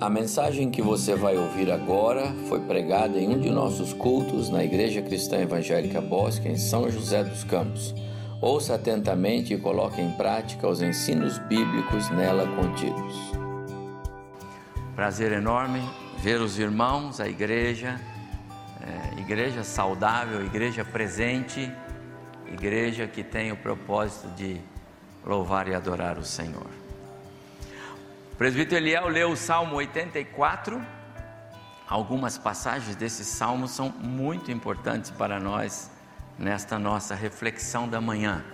A mensagem que você vai ouvir agora foi pregada em um de nossos cultos na Igreja Cristã Evangélica Bosque, em São José dos Campos. Ouça atentamente e coloque em prática os ensinos bíblicos nela contidos. Prazer enorme ver os irmãos, a igreja, é, igreja saudável, igreja presente, igreja que tem o propósito de louvar e adorar o Senhor. O presbítero Eliel leu o Salmo 84. Algumas passagens desse salmo são muito importantes para nós nesta nossa reflexão da manhã.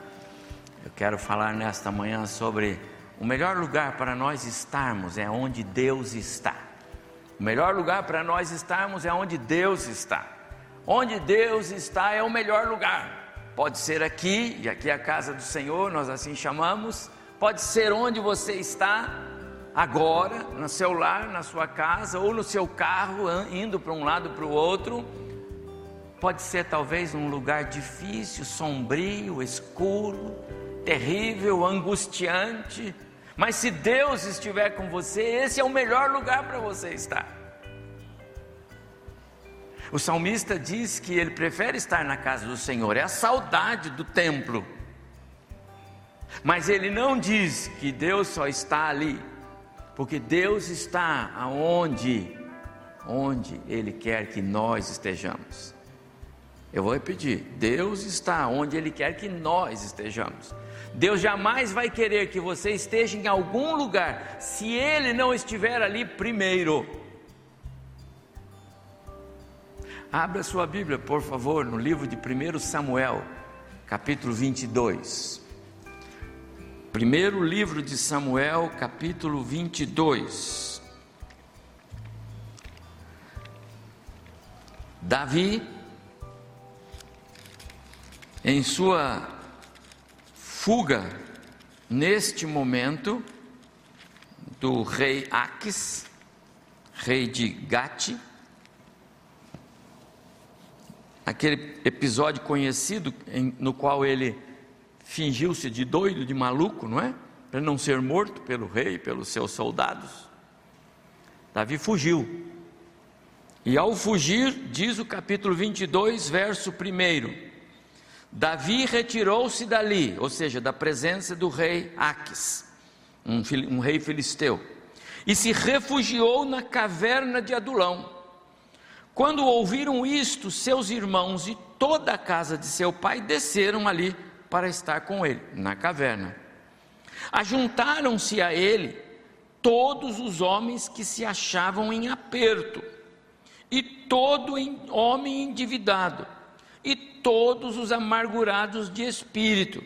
Eu quero falar nesta manhã sobre o melhor lugar para nós estarmos é onde Deus está. O melhor lugar para nós estarmos é onde Deus está. Onde Deus está é o melhor lugar. Pode ser aqui, e aqui é a casa do Senhor, nós assim chamamos. Pode ser onde você está, agora, no seu lar, na sua casa, ou no seu carro, indo para um lado para o outro. Pode ser talvez um lugar difícil, sombrio, escuro, terrível, angustiante. Mas se Deus estiver com você, esse é o melhor lugar para você estar. O salmista diz que ele prefere estar na casa do Senhor, é a saudade do templo. Mas ele não diz que Deus só está ali porque Deus está aonde, onde Ele quer que nós estejamos. Eu vou repetir: Deus está onde Ele quer que nós estejamos. Deus jamais vai querer que você esteja em algum lugar se Ele não estiver ali primeiro. Abra sua Bíblia, por favor, no livro de 1 Samuel, capítulo 22. Primeiro livro de Samuel, capítulo 22. Davi, em sua fuga neste momento do rei Aques, rei de Gate, aquele episódio conhecido em, no qual ele fingiu-se de doido, de maluco, não é? Para não ser morto pelo rei, pelos seus soldados. Davi fugiu. E ao fugir, diz o capítulo 22, verso 1: Davi retirou-se dali, ou seja, da presença do rei Aques, um, um rei filisteu, e se refugiou na caverna de Adulão. Quando ouviram isto, seus irmãos e toda a casa de seu pai desceram ali para estar com ele na caverna. Ajuntaram-se a ele todos os homens que se achavam em aperto, e todo homem endividado, e todos os amargurados de espírito,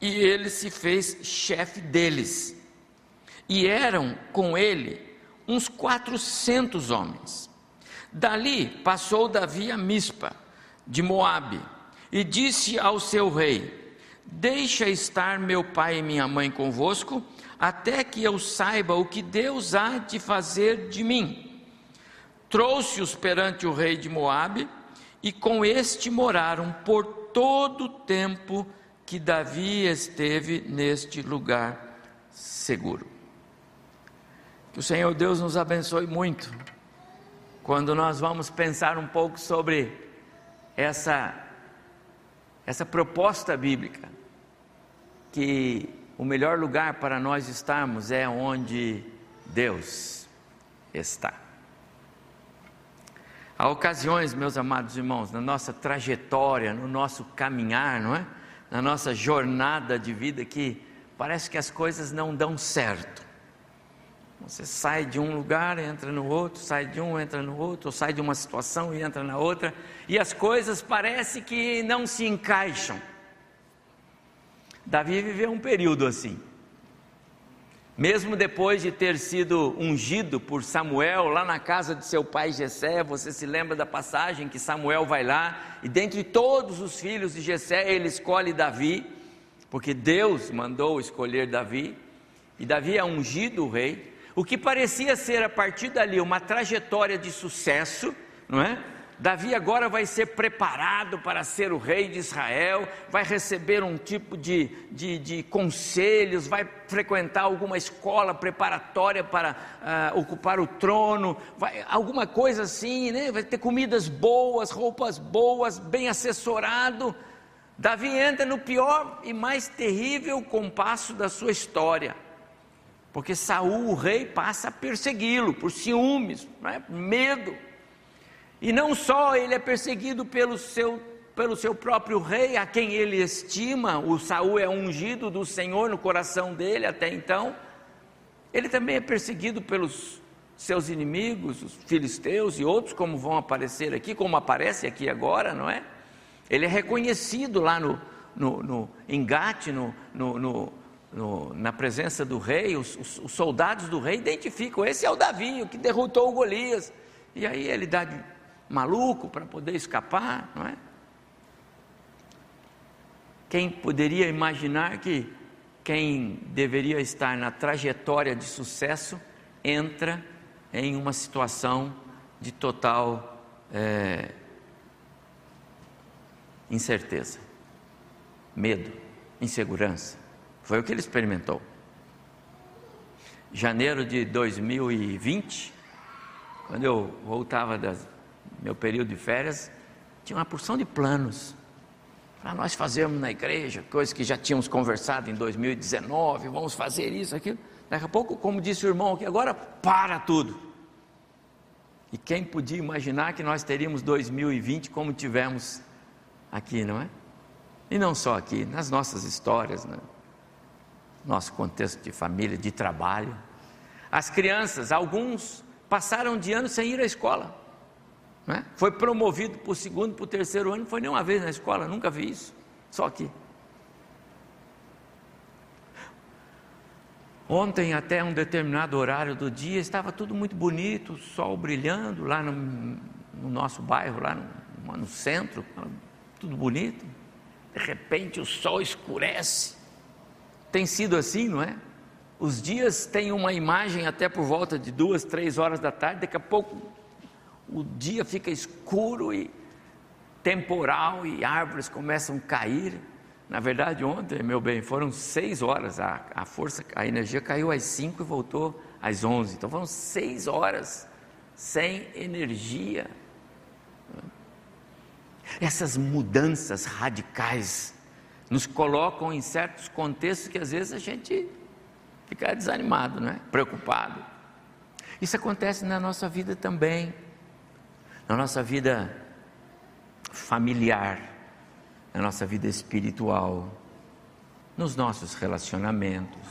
e ele se fez chefe deles. E eram com ele uns quatrocentos homens. Dali passou Davi a Mispa, de Moabe, e disse ao seu rei: Deixa estar meu pai e minha mãe convosco, até que eu saiba o que Deus há de fazer de mim. Trouxe-os perante o rei de Moabe, e com este moraram por todo o tempo que Davi esteve neste lugar seguro. Que o Senhor Deus nos abençoe muito quando nós vamos pensar um pouco sobre essa essa proposta bíblica que o melhor lugar para nós estarmos é onde Deus está. Há ocasiões, meus amados irmãos, na nossa trajetória, no nosso caminhar, não é? Na nossa jornada de vida que parece que as coisas não dão certo. Você sai de um lugar, entra no outro, sai de um, entra no outro, ou sai de uma situação e entra na outra, e as coisas parece que não se encaixam. Davi viveu um período assim. Mesmo depois de ter sido ungido por Samuel lá na casa de seu pai Jessé, você se lembra da passagem que Samuel vai lá e dentre todos os filhos de Jessé ele escolhe Davi, porque Deus mandou escolher Davi, e Davi é ungido rei. O que parecia ser a partir dali uma trajetória de sucesso, não é? Davi agora vai ser preparado para ser o rei de Israel, vai receber um tipo de, de, de conselhos, vai frequentar alguma escola preparatória para uh, ocupar o trono, vai, alguma coisa assim, né? vai ter comidas boas, roupas boas, bem assessorado. Davi entra no pior e mais terrível compasso da sua história, porque Saul, o rei, passa a persegui-lo por ciúmes, né? medo. E não só ele é perseguido pelo seu, pelo seu próprio rei, a quem ele estima, o Saul é ungido do Senhor no coração dele até então. Ele também é perseguido pelos seus inimigos, os filisteus e outros, como vão aparecer aqui, como aparece aqui agora, não é? Ele é reconhecido lá no, no, no engate, no, no, no, na presença do rei, os, os, os soldados do rei identificam: esse é o Davi, o que derrotou o Golias. E aí ele dá de maluco para poder escapar, não é? Quem poderia imaginar que quem deveria estar na trajetória de sucesso entra em uma situação de total é, incerteza, medo, insegurança. Foi o que ele experimentou. Janeiro de 2020, quando eu voltava das meu período de férias, tinha uma porção de planos para nós fazermos na igreja, coisas que já tínhamos conversado em 2019, vamos fazer isso, aquilo. Daqui a pouco, como disse o irmão aqui, agora para tudo. E quem podia imaginar que nós teríamos 2020 como tivemos aqui, não é? E não só aqui, nas nossas histórias, né? Nosso contexto de família, de trabalho. As crianças, alguns passaram de ano sem ir à escola. Né? Foi promovido para o segundo, para o terceiro ano, não foi nenhuma vez na escola, nunca vi isso, só aqui. Ontem, até um determinado horário do dia, estava tudo muito bonito, sol brilhando lá no, no nosso bairro, lá no, no centro, tudo bonito. De repente o sol escurece. Tem sido assim, não é? Os dias têm uma imagem até por volta de duas, três horas da tarde, daqui a pouco o dia fica escuro e temporal e árvores começam a cair. Na verdade, ontem, meu bem, foram seis horas, a, a força, a energia caiu às cinco e voltou às onze. Então foram seis horas sem energia. Essas mudanças radicais nos colocam em certos contextos que às vezes a gente fica desanimado, não é? preocupado. Isso acontece na nossa vida também na nossa vida familiar, na nossa vida espiritual, nos nossos relacionamentos.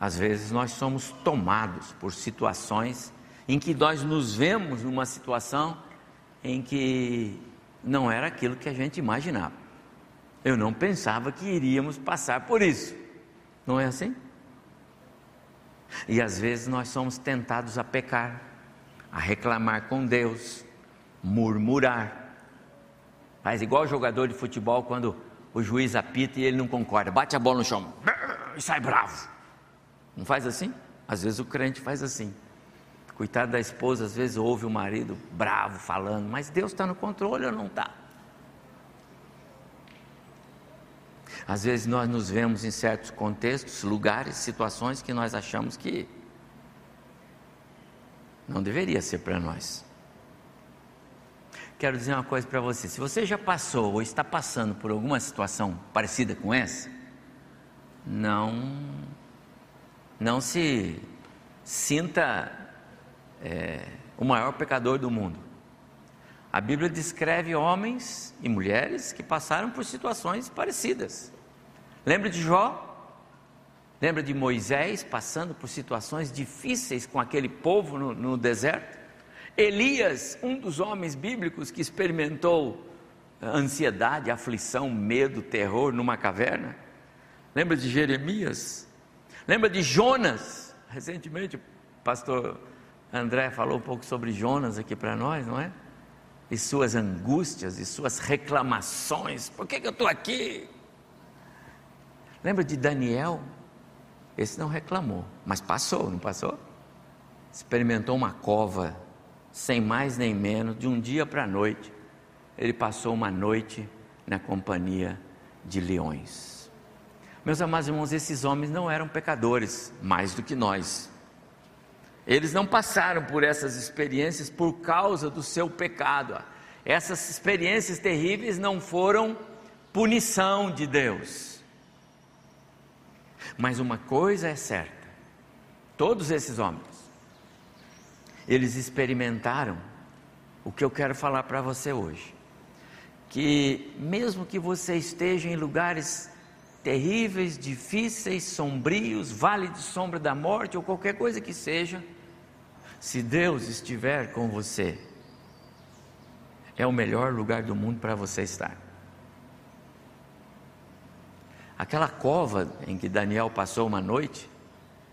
Às vezes nós somos tomados por situações em que nós nos vemos numa situação em que não era aquilo que a gente imaginava. Eu não pensava que iríamos passar por isso. Não é assim? E às vezes nós somos tentados a pecar a reclamar com Deus, murmurar. Faz igual jogador de futebol quando o juiz apita e ele não concorda, bate a bola no chão e sai bravo. Não faz assim? Às vezes o crente faz assim. Coitado da esposa, às vezes ouve o marido bravo falando, mas Deus está no controle ou não está? Às vezes nós nos vemos em certos contextos, lugares, situações que nós achamos que não deveria ser para nós. Quero dizer uma coisa para você: se você já passou ou está passando por alguma situação parecida com essa, não, não se sinta é, o maior pecador do mundo. A Bíblia descreve homens e mulheres que passaram por situações parecidas. Lembra de Jó? Lembra de Moisés passando por situações difíceis com aquele povo no, no deserto? Elias, um dos homens bíblicos que experimentou ansiedade, aflição, medo, terror numa caverna. Lembra de Jeremias? Lembra de Jonas? Recentemente o pastor André falou um pouco sobre Jonas aqui para nós, não é? E suas angústias e suas reclamações. Por que, que eu estou aqui? Lembra de Daniel? Esse não reclamou, mas passou, não passou? Experimentou uma cova sem mais nem menos, de um dia para a noite, ele passou uma noite na companhia de leões. Meus amados irmãos, esses homens não eram pecadores mais do que nós. Eles não passaram por essas experiências por causa do seu pecado. Essas experiências terríveis não foram punição de Deus. Mas uma coisa é certa: todos esses homens, eles experimentaram o que eu quero falar para você hoje. Que mesmo que você esteja em lugares terríveis, difíceis, sombrios, vale de sombra da morte ou qualquer coisa que seja, se Deus estiver com você, é o melhor lugar do mundo para você estar. Aquela cova em que Daniel passou uma noite,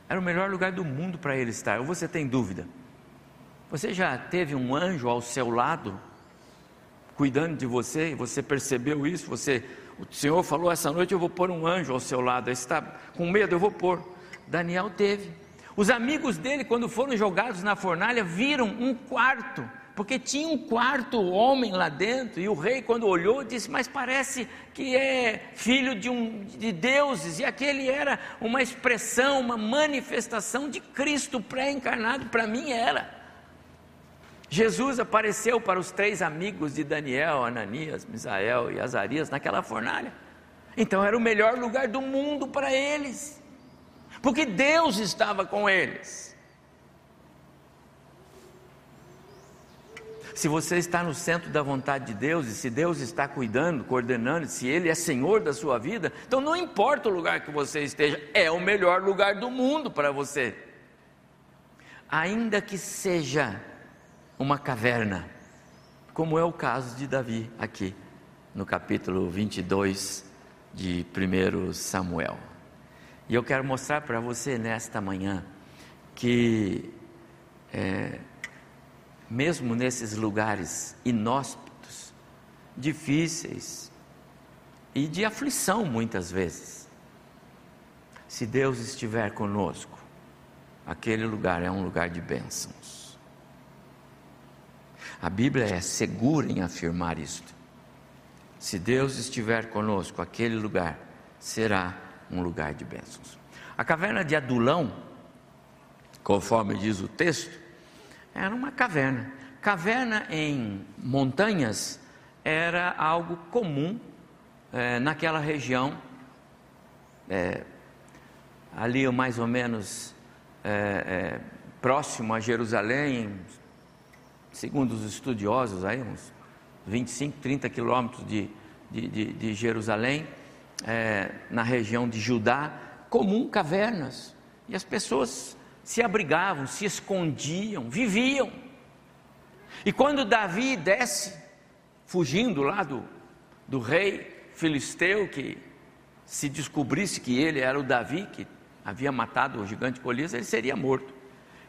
era o melhor lugar do mundo para ele estar. Ou você tem dúvida? Você já teve um anjo ao seu lado, cuidando de você, e você percebeu isso? Você o Senhor falou essa noite: eu vou pôr um anjo ao seu lado. está com medo, eu vou pôr. Daniel teve. Os amigos dele, quando foram jogados na fornalha, viram um quarto, porque tinha um quarto homem lá dentro. E o rei, quando olhou, disse: Mas parece que é filho de, um, de deuses. E aquele era uma expressão, uma manifestação de Cristo pré-encarnado. Para mim era. Jesus apareceu para os três amigos de Daniel, Ananias, Misael e Azarias naquela fornalha. Então era o melhor lugar do mundo para eles, porque Deus estava com eles. Se você está no centro da vontade de Deus e se Deus está cuidando, coordenando, se Ele é Senhor da sua vida, então não importa o lugar que você esteja, é o melhor lugar do mundo para você. Ainda que seja uma caverna, como é o caso de Davi aqui, no capítulo 22 de 1 Samuel. E eu quero mostrar para você nesta manhã que, é, mesmo nesses lugares inóspitos, difíceis e de aflição muitas vezes, se Deus estiver conosco, aquele lugar é um lugar de bênçãos. A Bíblia é segura em afirmar isto. Se Deus estiver conosco, aquele lugar será um lugar de bênçãos. A caverna de Adulão, conforme diz o texto, era uma caverna. Caverna em montanhas era algo comum é, naquela região, é, ali mais ou menos é, próximo a Jerusalém, segundo os estudiosos, aí, uns 25, 30 quilômetros de, de, de, de Jerusalém, é, na região de Judá, comum cavernas. E as pessoas se abrigavam, se escondiam, viviam. E quando Davi desce, fugindo lá do, do rei filisteu, que se descobrisse que ele era o Davi, que havia matado o gigante Golias, ele seria morto.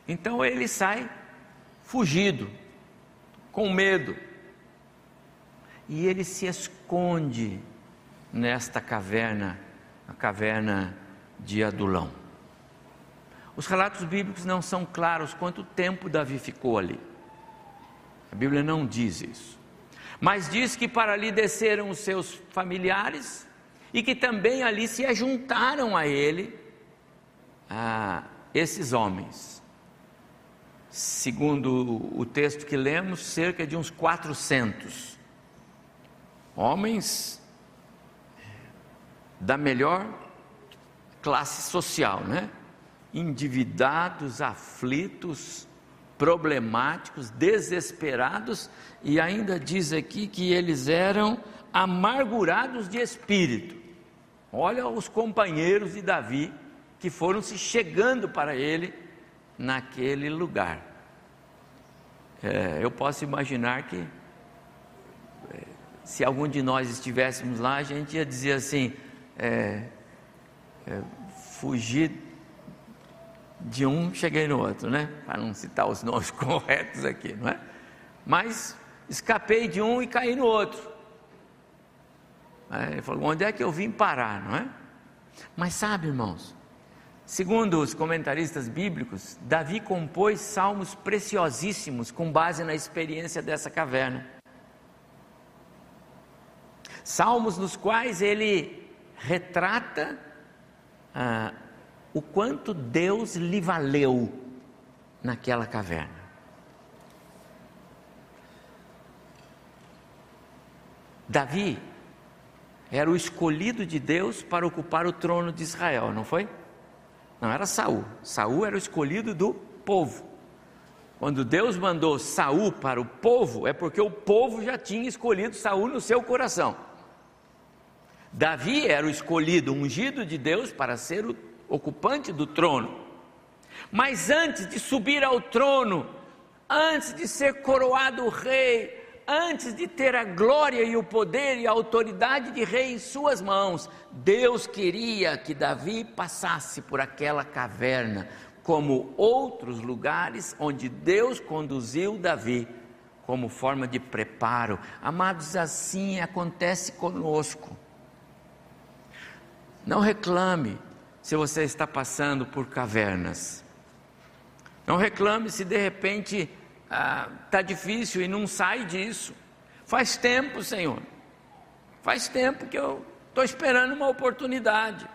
Então ele sai fugido, com medo. E ele se esconde nesta caverna, a caverna de Adulão. Os relatos bíblicos não são claros quanto tempo Davi ficou ali. A Bíblia não diz isso. Mas diz que para ali desceram os seus familiares e que também ali se ajuntaram a ele esses homens segundo o texto que lemos, cerca de uns 400 homens da melhor classe social, né? Endividados, aflitos, problemáticos, desesperados, e ainda diz aqui que eles eram amargurados de espírito. Olha os companheiros de Davi que foram se chegando para ele naquele lugar. É, eu posso imaginar que é, se algum de nós estivéssemos lá, a gente ia dizer assim: é, é, fugir de um, cheguei no outro, né? Para não citar os nomes corretos aqui, não é? Mas escapei de um e caí no outro. Aí ele falou: onde é que eu vim parar, não é? Mas sabe, irmãos, Segundo os comentaristas bíblicos, Davi compôs salmos preciosíssimos com base na experiência dessa caverna. Salmos nos quais ele retrata ah, o quanto Deus lhe valeu naquela caverna. Davi era o escolhido de Deus para ocupar o trono de Israel, não foi? Não era Saul. Saul era o escolhido do povo. Quando Deus mandou Saul para o povo, é porque o povo já tinha escolhido Saul no seu coração. Davi era o escolhido, ungido de Deus para ser o ocupante do trono. Mas antes de subir ao trono, antes de ser coroado rei, antes de ter a glória e o poder e a autoridade de rei em suas mãos, Deus queria que Davi passasse por aquela caverna, como outros lugares onde Deus conduziu Davi, como forma de preparo. Amados, assim acontece conosco. Não reclame se você está passando por cavernas. Não reclame se de repente está ah, difícil e não sai disso. Faz tempo, Senhor. Faz tempo que eu estou esperando uma oportunidade.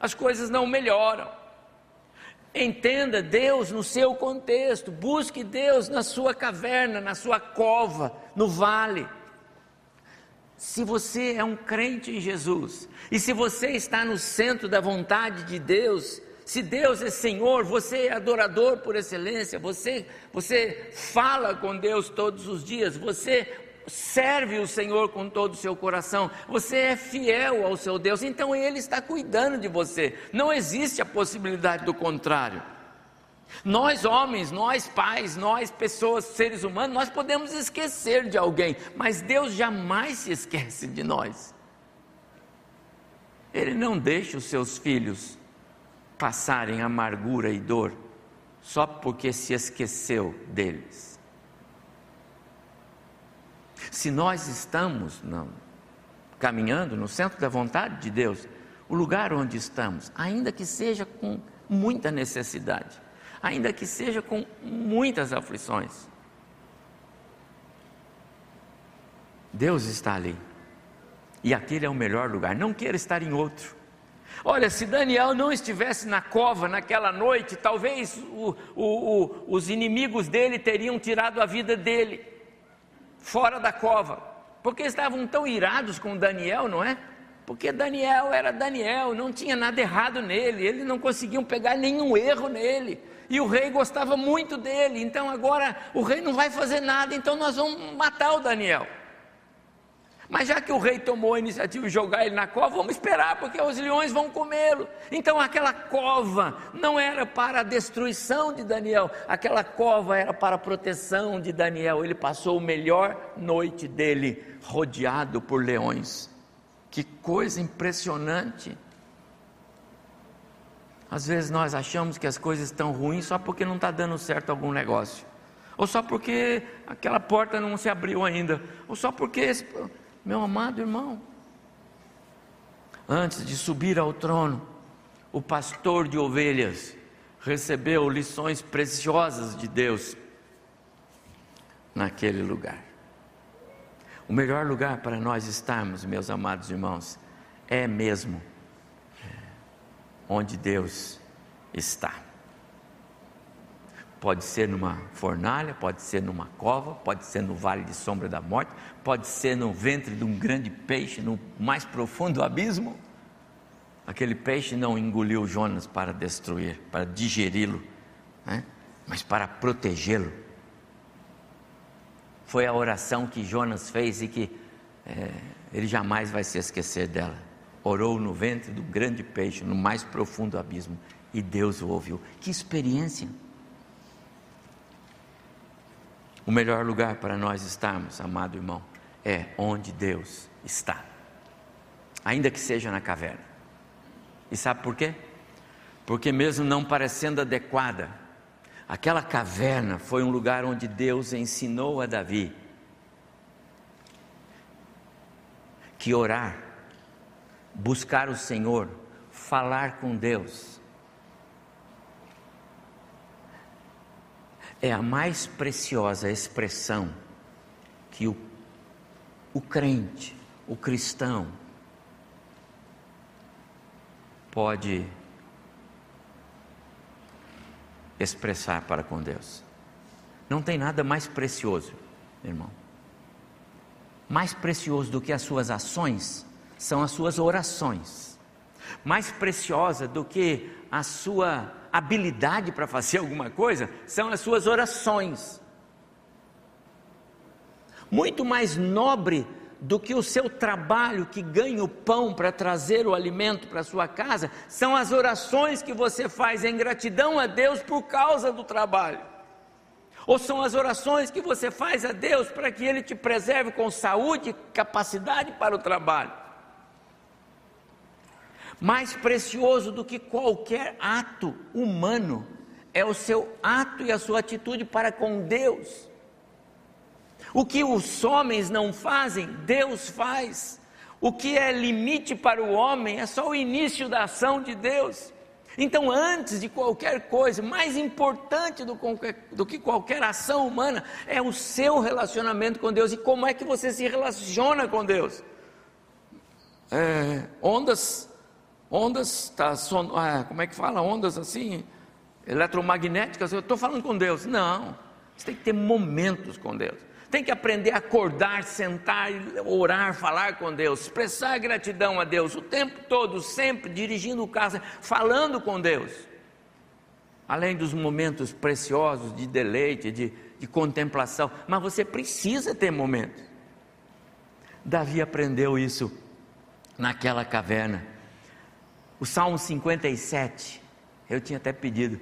As coisas não melhoram. Entenda Deus no seu contexto. Busque Deus na sua caverna, na sua cova, no vale. Se você é um crente em Jesus, e se você está no centro da vontade de Deus, se Deus é Senhor, você é adorador por excelência, você, você fala com Deus todos os dias, você serve o Senhor com todo o seu coração, você é fiel ao seu Deus, então Ele está cuidando de você, não existe a possibilidade do contrário. Nós homens, nós pais, nós pessoas, seres humanos, nós podemos esquecer de alguém, mas Deus jamais se esquece de nós. Ele não deixa os seus filhos passarem amargura e dor só porque se esqueceu deles. Se nós estamos não, caminhando no centro da vontade de Deus, o lugar onde estamos, ainda que seja com muita necessidade, ainda que seja com muitas aflições, Deus está ali. E aquele é o melhor lugar. Não queira estar em outro. Olha, se Daniel não estivesse na cova naquela noite, talvez o, o, o, os inimigos dele teriam tirado a vida dele, fora da cova, porque estavam tão irados com Daniel, não é? Porque Daniel era Daniel, não tinha nada errado nele, eles não conseguiam pegar nenhum erro nele, e o rei gostava muito dele, então agora o rei não vai fazer nada, então nós vamos matar o Daniel. Mas já que o rei tomou a iniciativa de jogar ele na cova, vamos esperar, porque os leões vão comê-lo. Então aquela cova não era para a destruição de Daniel, aquela cova era para a proteção de Daniel. Ele passou a melhor noite dele rodeado por leões. Que coisa impressionante. Às vezes nós achamos que as coisas estão ruins só porque não está dando certo algum negócio, ou só porque aquela porta não se abriu ainda, ou só porque esse, meu amado irmão, antes de subir ao trono, o pastor de ovelhas recebeu lições preciosas de Deus naquele lugar. O melhor lugar para nós estarmos, meus amados irmãos, é mesmo onde Deus está. Pode ser numa fornalha, pode ser numa cova, pode ser no vale de sombra da morte, pode ser no ventre de um grande peixe, no mais profundo abismo. Aquele peixe não engoliu Jonas para destruir, para digeri-lo, né? mas para protegê-lo. Foi a oração que Jonas fez e que é, ele jamais vai se esquecer dela. Orou no ventre do grande peixe, no mais profundo abismo, e Deus o ouviu. Que experiência! O melhor lugar para nós estarmos, amado irmão, é onde Deus está, ainda que seja na caverna. E sabe por quê? Porque, mesmo não parecendo adequada, aquela caverna foi um lugar onde Deus ensinou a Davi que orar, buscar o Senhor, falar com Deus, é a mais preciosa expressão que o, o crente, o cristão, pode expressar para com Deus. Não tem nada mais precioso, irmão. Mais precioso do que as suas ações são as suas orações. Mais preciosa do que a sua habilidade para fazer alguma coisa são as suas orações. Muito mais nobre do que o seu trabalho que ganha o pão para trazer o alimento para sua casa, são as orações que você faz em gratidão a Deus por causa do trabalho. Ou são as orações que você faz a Deus para que Ele te preserve com saúde e capacidade para o trabalho. Mais precioso do que qualquer ato humano é o seu ato e a sua atitude para com Deus. O que os homens não fazem, Deus faz. O que é limite para o homem é só o início da ação de Deus. Então, antes de qualquer coisa, mais importante do, do, que qualquer ação humana, é o seu relacionamento com Deus e como é que você se relaciona com Deus. É, ondas, ondas, tá, son, ah, como é que fala? Ondas assim, eletromagnéticas. Eu estou falando com Deus. Não, você tem que ter momentos com Deus tem que aprender a acordar, sentar, orar, falar com Deus, expressar gratidão a Deus o tempo todo, sempre dirigindo o carro, falando com Deus. Além dos momentos preciosos de deleite, de, de contemplação, mas você precisa ter momentos. Davi aprendeu isso naquela caverna. O Salmo 57, eu tinha até pedido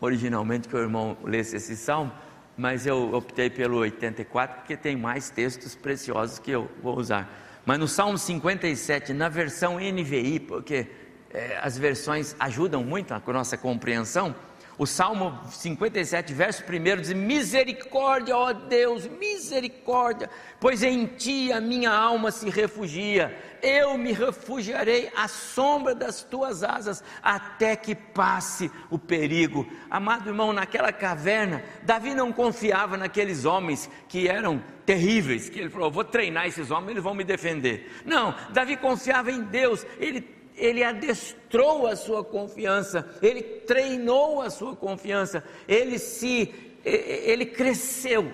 originalmente que o irmão lesse esse salmo, mas eu optei pelo 84 porque tem mais textos preciosos que eu vou usar. Mas no Salmo 57, na versão NVI, porque é, as versões ajudam muito a nossa compreensão, o Salmo 57, verso 1 diz: Misericórdia, ó Deus, misericórdia, pois em ti a minha alma se refugia. Eu me refugiarei à sombra das tuas asas, até que passe o perigo. Amado irmão, naquela caverna, Davi não confiava naqueles homens que eram terríveis, que ele falou: vou treinar esses homens, eles vão me defender. Não, Davi confiava em Deus, ele ele adestrou a sua confiança, ele treinou a sua confiança, ele se ele cresceu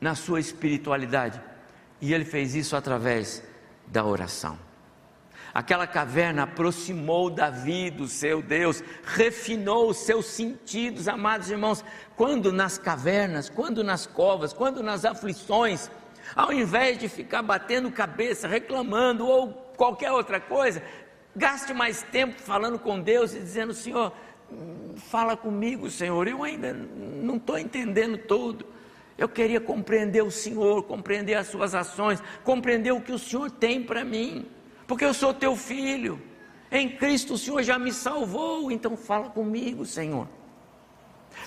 na sua espiritualidade. E ele fez isso através da oração. Aquela caverna aproximou Davi do seu Deus, refinou os seus sentidos, amados irmãos. Quando nas cavernas, quando nas covas, quando nas aflições, ao invés de ficar batendo cabeça, reclamando ou qualquer outra coisa, gaste mais tempo falando com Deus e dizendo: Senhor, fala comigo, Senhor, eu ainda não estou entendendo tudo. Eu queria compreender o Senhor, compreender as suas ações, compreender o que o Senhor tem para mim, porque eu sou teu filho. Em Cristo o Senhor já me salvou, então fala comigo, Senhor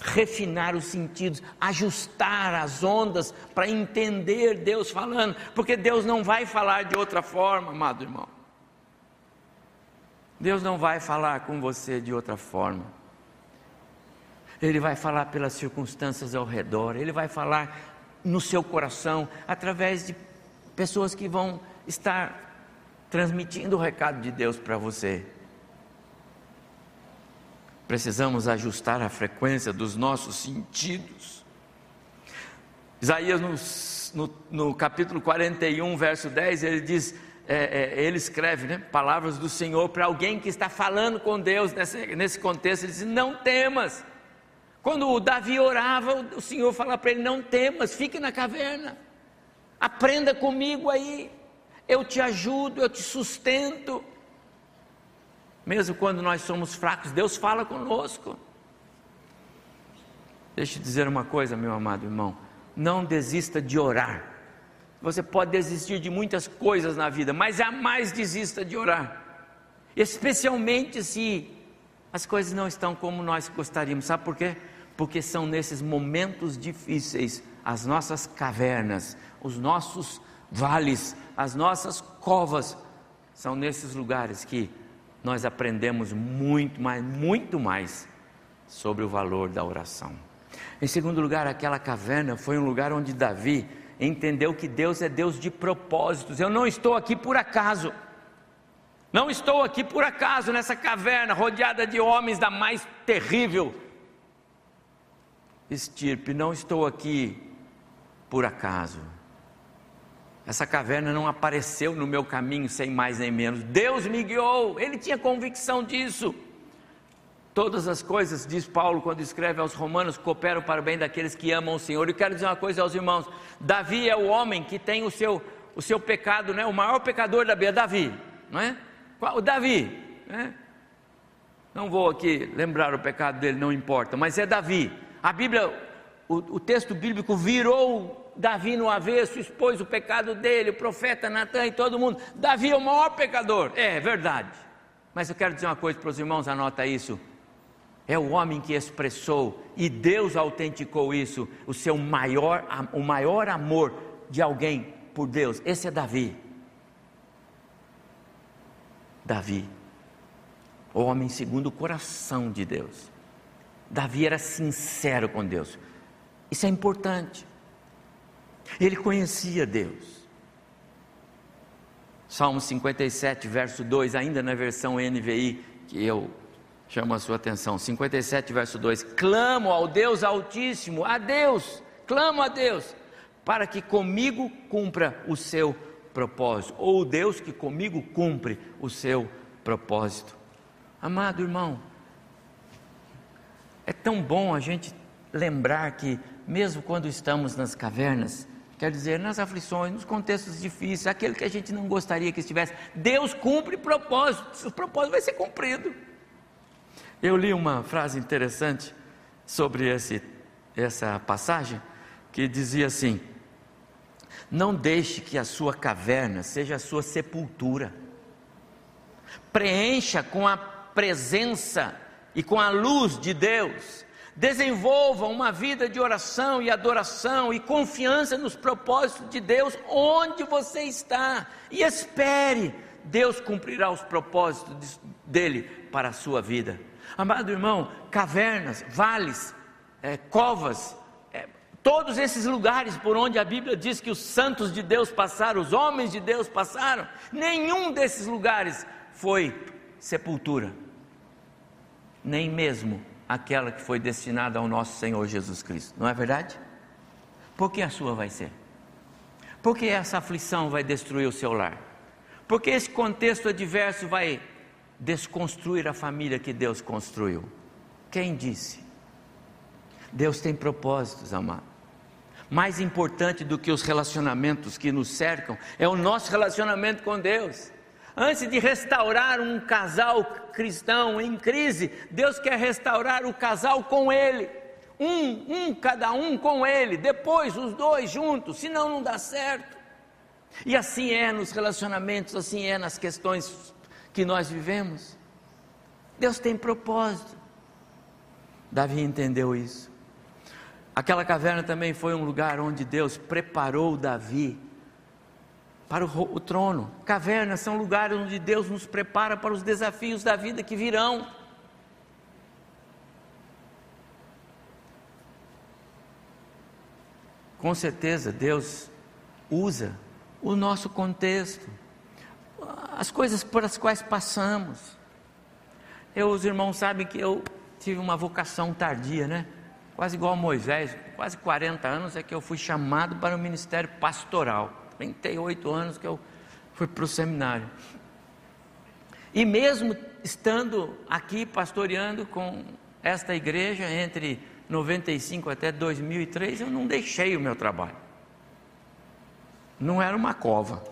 refinar os sentidos, ajustar as ondas para entender Deus falando, porque Deus não vai falar de outra forma, amado irmão. Deus não vai falar com você de outra forma. Ele vai falar pelas circunstâncias ao redor, ele vai falar no seu coração através de pessoas que vão estar transmitindo o recado de Deus para você. Precisamos ajustar a frequência dos nossos sentidos. Isaías, no, no, no capítulo 41, verso 10, ele diz: é, é, ele escreve né, palavras do Senhor para alguém que está falando com Deus nesse, nesse contexto. Ele diz: Não temas. Quando o Davi orava, o Senhor fala para ele: Não temas, fique na caverna, aprenda comigo aí, eu te ajudo, eu te sustento. Mesmo quando nós somos fracos, Deus fala conosco. Deixa eu dizer uma coisa, meu amado irmão. Não desista de orar. Você pode desistir de muitas coisas na vida, mas jamais desista de orar. Especialmente se as coisas não estão como nós gostaríamos. Sabe por quê? Porque são nesses momentos difíceis, as nossas cavernas, os nossos vales, as nossas covas, são nesses lugares que nós aprendemos muito mais, muito mais sobre o valor da oração. Em segundo lugar, aquela caverna foi um lugar onde Davi entendeu que Deus é Deus de propósitos. Eu não estou aqui por acaso. Não estou aqui por acaso nessa caverna rodeada de homens da mais terrível estirpe. Não estou aqui por acaso. Essa caverna não apareceu no meu caminho sem mais nem menos. Deus me guiou, ele tinha convicção disso. Todas as coisas, diz Paulo quando escreve aos Romanos, cooperam para o bem daqueles que amam o Senhor. E quero dizer uma coisa aos irmãos: Davi é o homem que tem o seu, o seu pecado, né? o maior pecador da Bíblia, Davi, não é? O Davi, né? Não vou aqui lembrar o pecado dele, não importa, mas é Davi. A Bíblia, o, o texto bíblico virou Davi no avesso, expôs o pecado dele, o profeta Natan e todo mundo. Davi é o maior pecador. É, é verdade. Mas eu quero dizer uma coisa para os irmãos, anota isso. É o homem que expressou e Deus autenticou isso, o seu maior, o maior amor de alguém por Deus. Esse é Davi. Davi, o homem segundo o coração de Deus. Davi era sincero com Deus. Isso é importante. Ele conhecia Deus. Salmo 57, verso 2, ainda na versão NVI, que eu chamo a sua atenção. 57, verso 2: Clamo ao Deus Altíssimo, a Deus, clamo a Deus, para que comigo cumpra o seu propósito, ou Deus que comigo cumpre o seu propósito. Amado irmão, é tão bom a gente lembrar que, mesmo quando estamos nas cavernas, quer dizer, nas aflições, nos contextos difíceis, aquele que a gente não gostaria que estivesse, Deus cumpre propósitos, o propósito vai ser cumprido. Eu li uma frase interessante sobre esse, essa passagem, que dizia assim: Não deixe que a sua caverna seja a sua sepultura, preencha com a presença e com a luz de Deus. Desenvolva uma vida de oração e adoração e confiança nos propósitos de Deus onde você está e espere, Deus cumprirá os propósitos dele para a sua vida. Amado irmão, cavernas, vales, é, covas, é, todos esses lugares por onde a Bíblia diz que os santos de Deus passaram, os homens de Deus passaram, nenhum desses lugares foi sepultura nem mesmo aquela que foi destinada ao nosso Senhor Jesus Cristo, não é verdade? Por que a sua vai ser? Por que essa aflição vai destruir o seu lar? Porque esse contexto adverso vai desconstruir a família que Deus construiu. Quem disse? Deus tem propósitos, amado. Mais importante do que os relacionamentos que nos cercam é o nosso relacionamento com Deus. Antes de restaurar um casal cristão em crise, Deus quer restaurar o casal com ele. Um, um, cada um com ele, depois os dois juntos, senão não dá certo. E assim é nos relacionamentos, assim é nas questões que nós vivemos. Deus tem propósito. Davi entendeu isso. Aquela caverna também foi um lugar onde Deus preparou Davi para o, o trono. Cavernas são lugares onde Deus nos prepara para os desafios da vida que virão. Com certeza Deus usa o nosso contexto, as coisas por as quais passamos. Eu, os irmãos sabem que eu tive uma vocação tardia, né? Quase igual a Moisés, quase 40 anos é que eu fui chamado para o ministério pastoral. 38 anos que eu fui para o seminário. E mesmo estando aqui pastoreando com esta igreja entre 95 até 2003, eu não deixei o meu trabalho. Não era uma cova,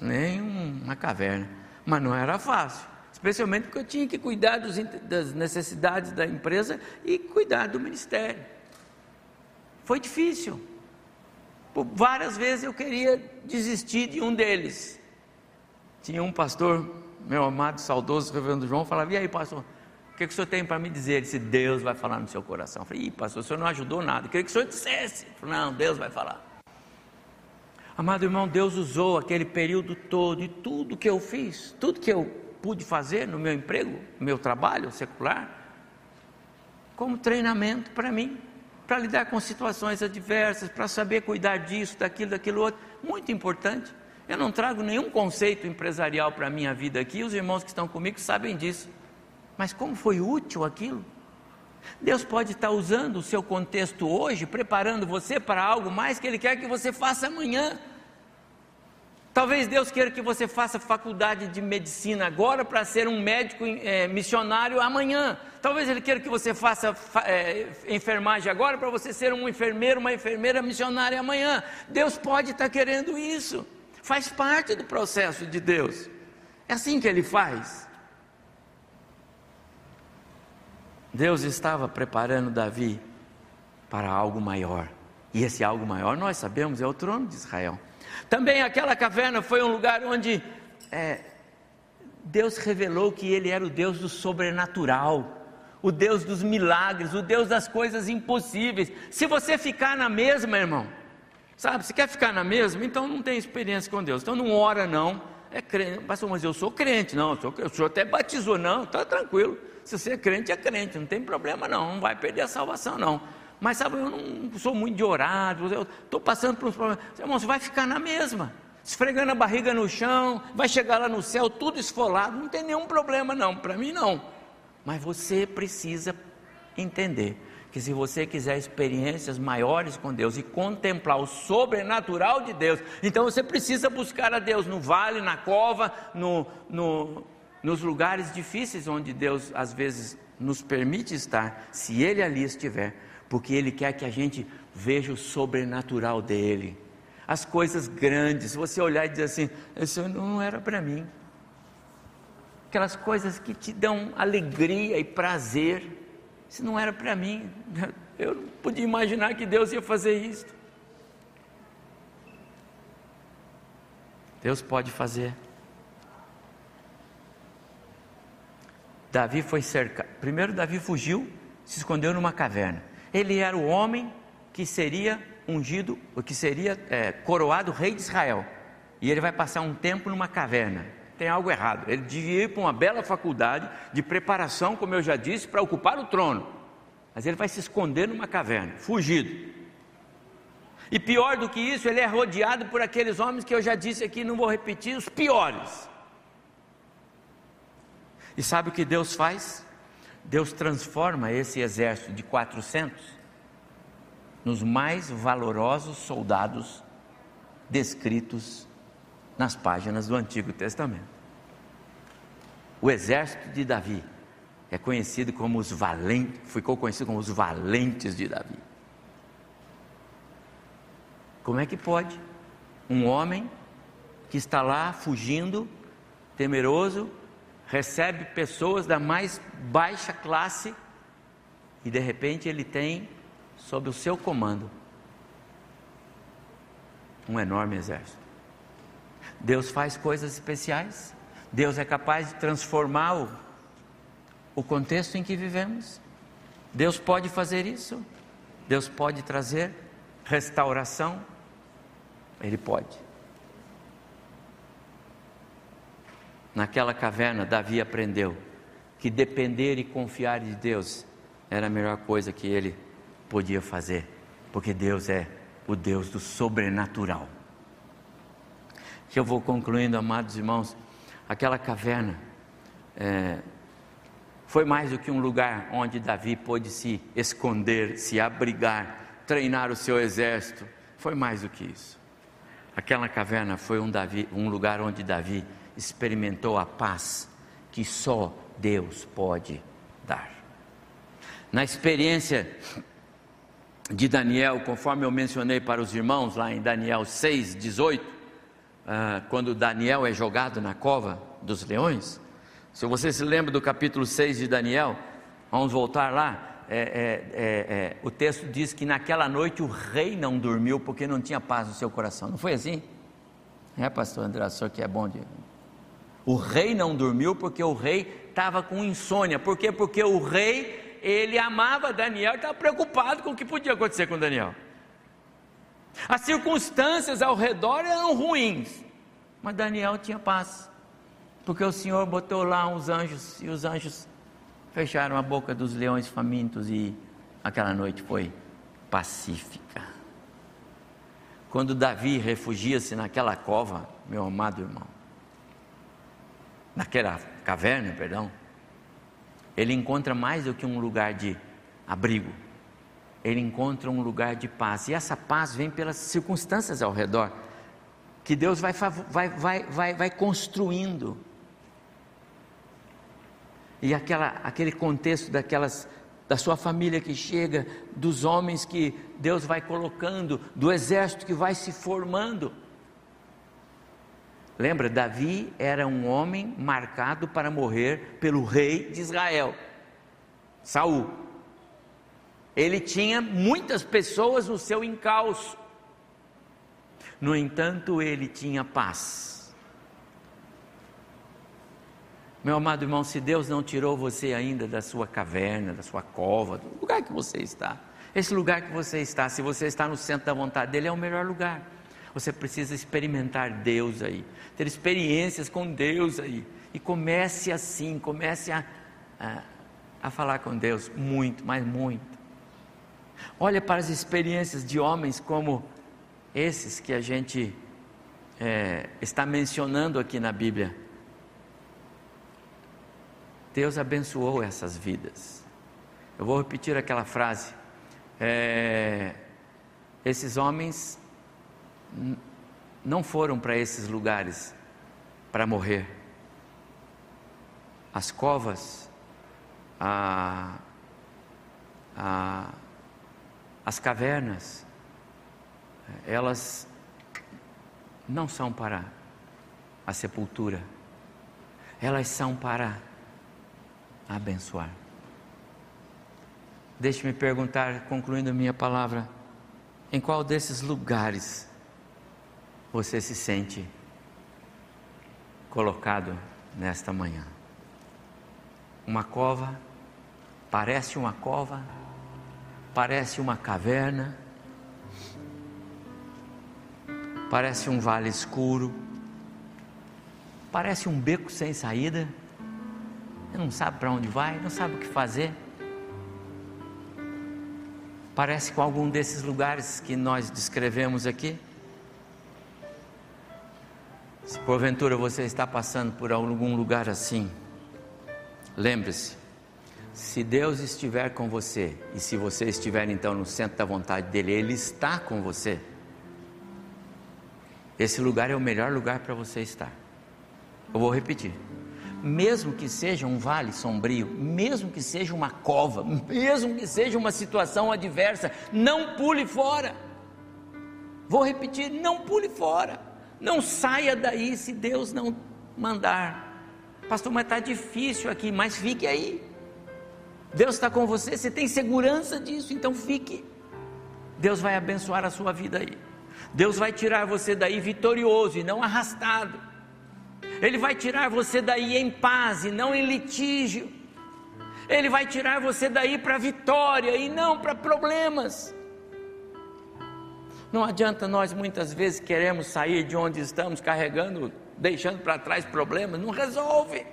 nem uma caverna, mas não era fácil, especialmente porque eu tinha que cuidar dos, das necessidades da empresa e cuidar do ministério. Foi difícil. Por várias vezes eu queria desistir de um deles. Tinha um pastor, meu amado, saudoso reverendo João, falava: E aí, pastor, o que, que o senhor tem para me dizer? Ele disse: Deus vai falar no seu coração. Eu falei: Ih, pastor, o senhor não ajudou nada. Eu queria que o senhor dissesse. Falei, não, Deus vai falar. Amado irmão, Deus usou aquele período todo e tudo que eu fiz, tudo que eu pude fazer no meu emprego, no meu trabalho secular, como treinamento para mim, para lidar com situações adversas, para saber cuidar disso, daquilo, daquilo outro. Muito importante. Eu não trago nenhum conceito empresarial para a minha vida aqui, os irmãos que estão comigo sabem disso. Mas como foi útil aquilo? Deus pode estar usando o seu contexto hoje, preparando você para algo mais que Ele quer que você faça amanhã. Talvez Deus queira que você faça faculdade de medicina agora para ser um médico é, missionário amanhã. Talvez Ele queira que você faça é, enfermagem agora para você ser um enfermeiro, uma enfermeira missionária amanhã. Deus pode estar querendo isso. Faz parte do processo de Deus. É assim que Ele faz. Deus estava preparando Davi para algo maior. E esse algo maior, nós sabemos, é o trono de Israel. Também aquela caverna foi um lugar onde é, Deus revelou que Ele era o Deus do sobrenatural, o Deus dos milagres, o Deus das coisas impossíveis. Se você ficar na mesma, irmão, sabe, se quer ficar na mesma, então não tem experiência com Deus, então não ora não. É crente, pastor, mas eu sou crente, não, eu sou, o senhor até batizou, não, está tranquilo. Se você é crente, é crente, não tem problema não, não vai perder a salvação não. Mas sabe, eu não sou muito de orar, eu estou passando por uns problemas. Irmão, você vai ficar na mesma, esfregando a barriga no chão, vai chegar lá no céu tudo esfolado, não tem nenhum problema não, para mim não. Mas você precisa entender que se você quiser experiências maiores com Deus e contemplar o sobrenatural de Deus, então você precisa buscar a Deus no vale, na cova, no, no, nos lugares difíceis onde Deus às vezes nos permite estar, se Ele ali estiver porque Ele quer que a gente veja o sobrenatural dele, as coisas grandes. Você olhar e dizer assim, isso não era para mim, aquelas coisas que te dão alegria e prazer, isso não era para mim. Eu não podia imaginar que Deus ia fazer isso. Deus pode fazer. Davi foi cercado. Primeiro, Davi fugiu, se escondeu numa caverna. Ele era o homem que seria ungido, ou que seria é, coroado rei de Israel. E ele vai passar um tempo numa caverna. Tem algo errado. Ele devia ir para uma bela faculdade de preparação, como eu já disse, para ocupar o trono. Mas ele vai se esconder numa caverna, fugido. E pior do que isso, ele é rodeado por aqueles homens que eu já disse aqui, não vou repetir, os piores. E sabe o que Deus faz? Deus transforma esse exército de 400 nos mais valorosos soldados descritos nas páginas do Antigo Testamento. O exército de Davi é conhecido como os valentes, ficou conhecido como os valentes de Davi. Como é que pode um homem que está lá fugindo, temeroso, recebe pessoas da mais baixa classe e de repente ele tem sob o seu comando um enorme exército. Deus faz coisas especiais, Deus é capaz de transformar o, o contexto em que vivemos. Deus pode fazer isso, Deus pode trazer restauração, Ele pode. Naquela caverna, Davi aprendeu que depender e confiar de Deus era a melhor coisa que ele podia fazer, porque Deus é o Deus do sobrenatural. Eu vou concluindo, amados irmãos, aquela caverna é, foi mais do que um lugar onde Davi pôde se esconder, se abrigar, treinar o seu exército. Foi mais do que isso. Aquela caverna foi um, Davi, um lugar onde Davi experimentou a paz que só Deus pode dar. Na experiência de Daniel, conforme eu mencionei para os irmãos lá em Daniel 6, 18, uh, quando Daniel é jogado na cova dos leões, se você se lembra do capítulo 6 de Daniel, vamos voltar lá. É, é, é, é, o texto diz que naquela noite o rei não dormiu porque não tinha paz no seu coração. Não foi assim? É, pastor André, o senhor que é bom de o rei não dormiu porque o rei estava com insônia. Por quê? Porque o rei, ele amava Daniel e estava preocupado com o que podia acontecer com Daniel. As circunstâncias ao redor eram ruins, mas Daniel tinha paz, porque o Senhor botou lá uns anjos e os anjos fecharam a boca dos leões famintos e aquela noite foi pacífica. Quando Davi refugia-se naquela cova, meu amado irmão, naquela caverna, perdão, ele encontra mais do que um lugar de abrigo, ele encontra um lugar de paz, e essa paz vem pelas circunstâncias ao redor, que Deus vai, vai, vai, vai, vai construindo. E aquela, aquele contexto daquelas da sua família que chega, dos homens que Deus vai colocando, do exército que vai se formando. Lembra, Davi era um homem marcado para morrer pelo rei de Israel, Saul. Ele tinha muitas pessoas no seu encalço. No entanto, ele tinha paz Meu amado irmão, se Deus não tirou você ainda da sua caverna, da sua cova, do lugar que você está, esse lugar que você está, se você está no centro da vontade dele, é o melhor lugar. Você precisa experimentar Deus aí, ter experiências com Deus aí. E comece assim, comece a, a, a falar com Deus muito, mas muito. Olha para as experiências de homens como esses que a gente é, está mencionando aqui na Bíblia. Deus abençoou essas vidas. Eu vou repetir aquela frase. É, esses homens não foram para esses lugares para morrer. As covas, a, a, as cavernas, elas não são para a sepultura, elas são para abençoar. Deixe-me perguntar, concluindo minha palavra, em qual desses lugares você se sente colocado nesta manhã? Uma cova, parece uma cova, parece uma caverna, parece um vale escuro, parece um beco sem saída não sabe para onde vai, não sabe o que fazer. Parece com algum desses lugares que nós descrevemos aqui. Se porventura você está passando por algum lugar assim, lembre-se: se Deus estiver com você, e se você estiver então no centro da vontade dEle, Ele está com você. Esse lugar é o melhor lugar para você estar. Eu vou repetir mesmo que seja um vale sombrio, mesmo que seja uma cova, mesmo que seja uma situação adversa, não pule fora. Vou repetir: não pule fora. Não saia daí se Deus não mandar. Pastor, mas está difícil aqui, mas fique aí. Deus está com você, você tem segurança disso, então fique. Deus vai abençoar a sua vida aí. Deus vai tirar você daí vitorioso e não arrastado. Ele vai tirar você daí em paz e não em litígio. Ele vai tirar você daí para vitória e não para problemas. Não adianta nós muitas vezes queremos sair de onde estamos carregando, deixando para trás problemas, não resolve.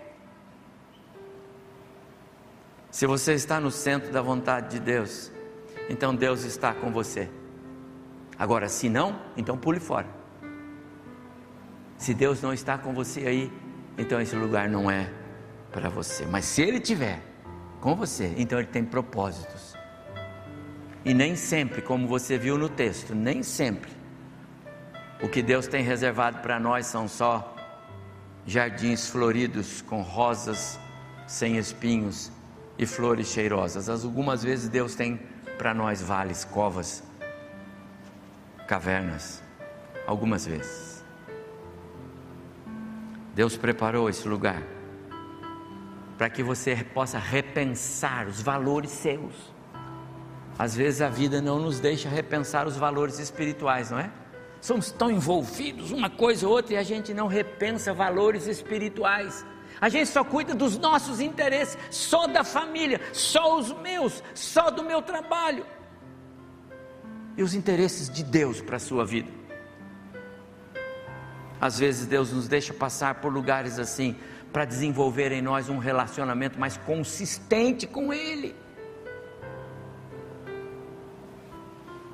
Se você está no centro da vontade de Deus, então Deus está com você. Agora, se não, então pule fora. Se Deus não está com você aí, então esse lugar não é para você. Mas se Ele tiver com você, então Ele tem propósitos. E nem sempre, como você viu no texto, nem sempre o que Deus tem reservado para nós são só jardins floridos com rosas sem espinhos e flores cheirosas. Algumas vezes Deus tem para nós vales, covas, cavernas. Algumas vezes. Deus preparou esse lugar para que você possa repensar os valores seus. Às vezes a vida não nos deixa repensar os valores espirituais, não é? Somos tão envolvidos uma coisa ou outra e a gente não repensa valores espirituais. A gente só cuida dos nossos interesses, só da família, só os meus, só do meu trabalho. E os interesses de Deus para a sua vida. Às vezes Deus nos deixa passar por lugares assim, para desenvolver em nós um relacionamento mais consistente com Ele.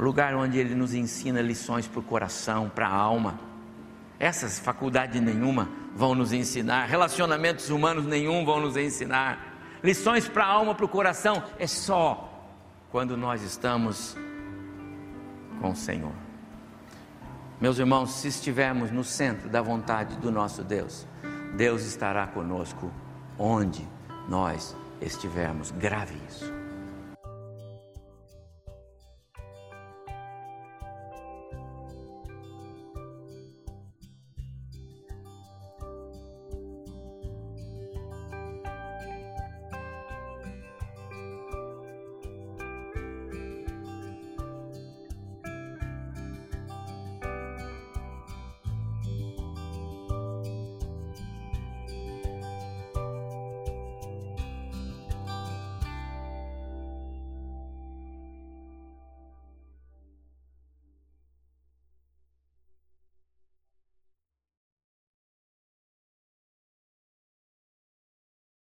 Lugar onde Ele nos ensina lições para o coração, para a alma. Essas faculdades nenhuma vão nos ensinar, relacionamentos humanos nenhum vão nos ensinar. Lições para a alma, para o coração, é só quando nós estamos com o Senhor. Meus irmãos, se estivermos no centro da vontade do nosso Deus, Deus estará conosco onde nós estivermos. Grave isso.